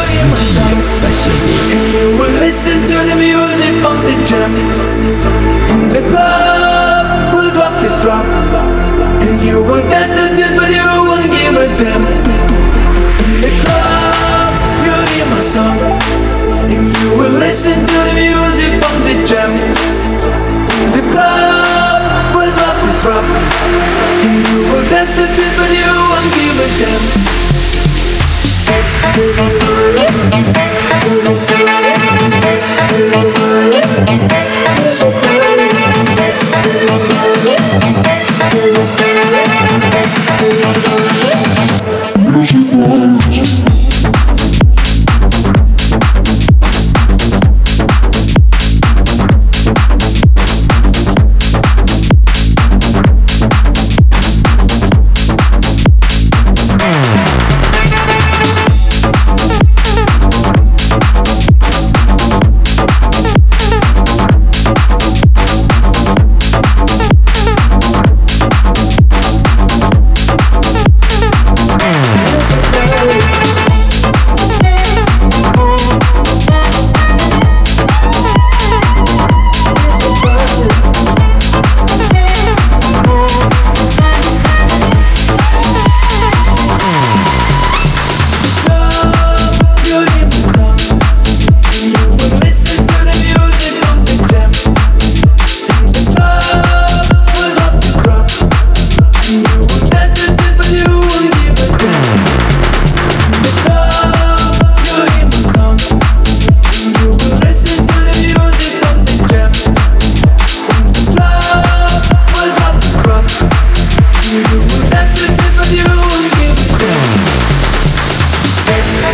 Mix Mix Mix Mix Mix Mix Mix the Mix Mix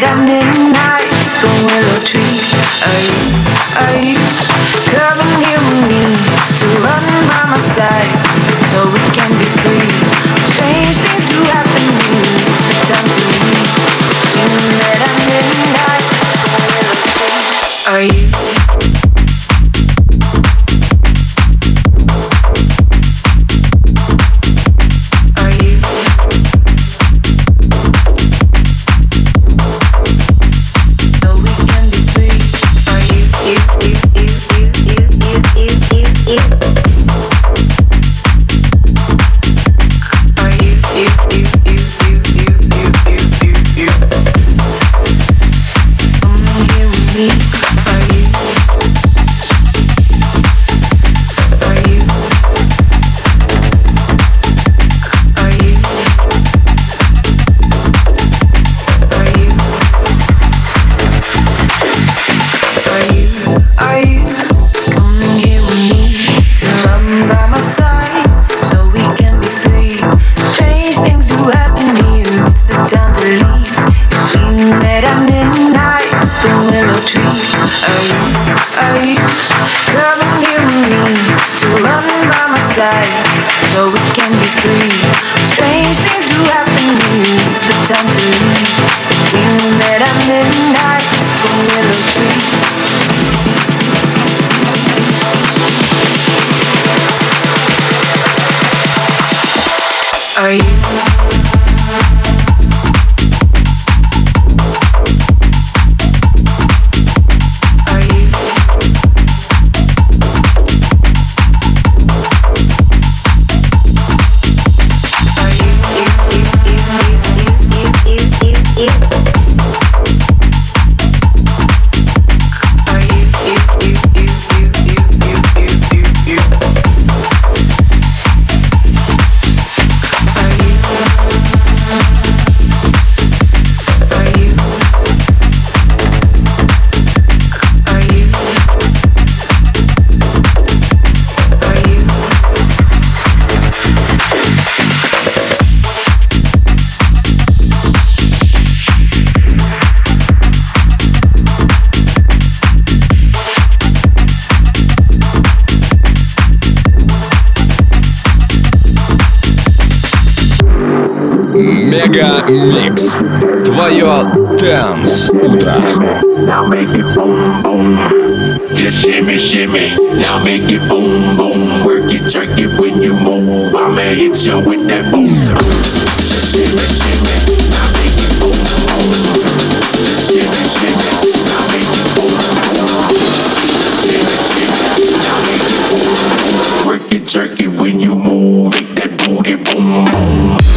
that I'm in. that I'm in. Мега Микс. Твое Дэнс Утро. Now make it boom boom. Just shimmy shimmy. Now make it boom boom. Work it, check it when you move. I'ma hit you with that boom. Just shimmy shimmy. Now make it boom boom. Just shimmy shimmy. Now make it boom boom. Just shimmy shimmy. Now make it boom boom. Work it, check it when you move. Make that booty boom boom.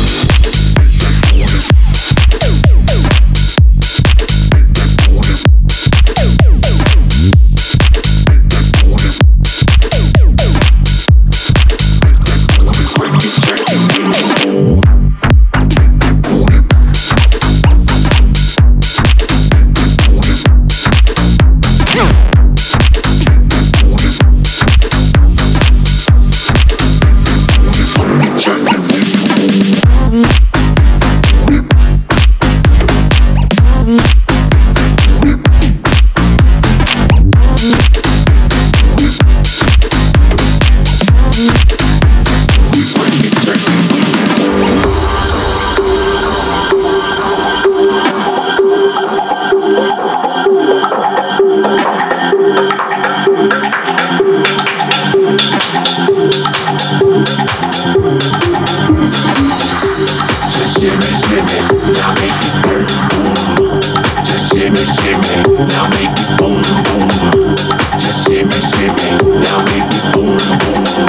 Now make me boom, boom, boom.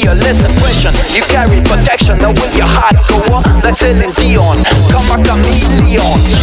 fearless expression You carry protection, now with your heart go on Like Celine Dion, come a chameleon.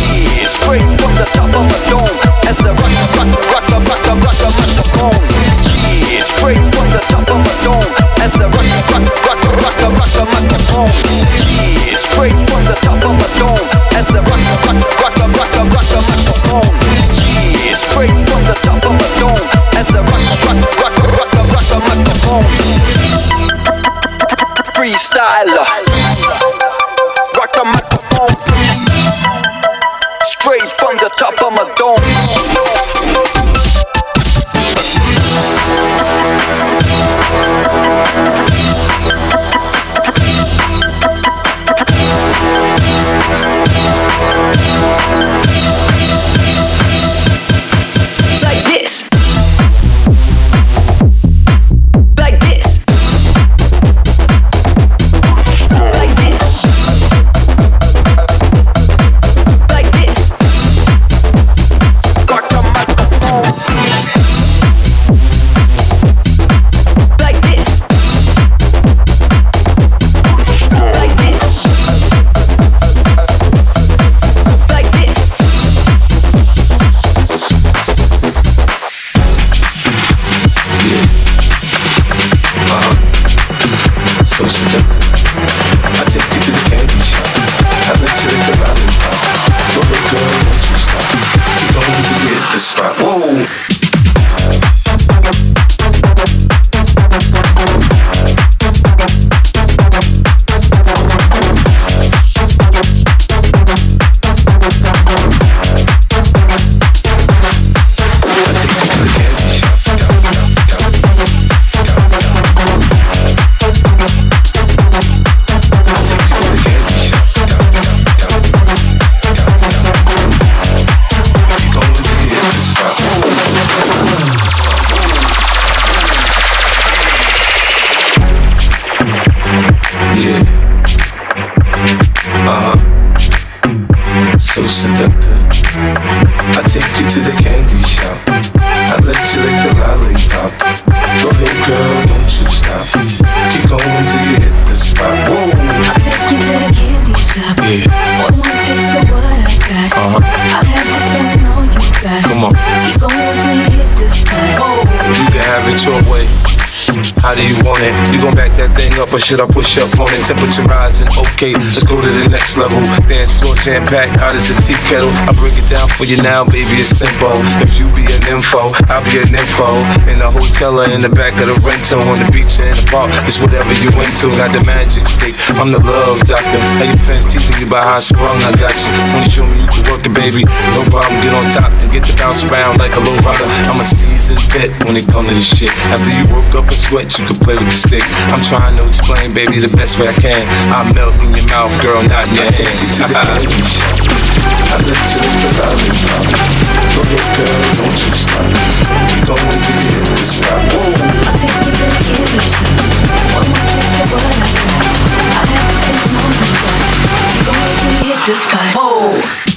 can't do you want it? You gon' back that thing up or should I push up on it? Temperature rising, okay, let's go to the next level. Dance floor jam packed, hot as a tea kettle. I break it down for you now, baby, it's simple. If you be an info, I'll be an info. In the hotel or in the back of the rental, on the beach or in the park, it's whatever you into. Got the magic I'm the love doctor. How your fans teasing you about how I sprung, I got you. Wanna show me you can work it, baby? No problem, get on top and get the bounce around like a low rider. I'm a seasoned vet when it comes to this shit. After you woke up and sweat, you can play with the stick. I'm trying to explain, baby, the best way I can. I melt in your mouth, girl, not in your hand. I let you lick the lollipop. Go ahead, girl, don't you stop. We going to hit the spot. I'll take you to the candy shop. One more taste of what hit the spot. Whoa.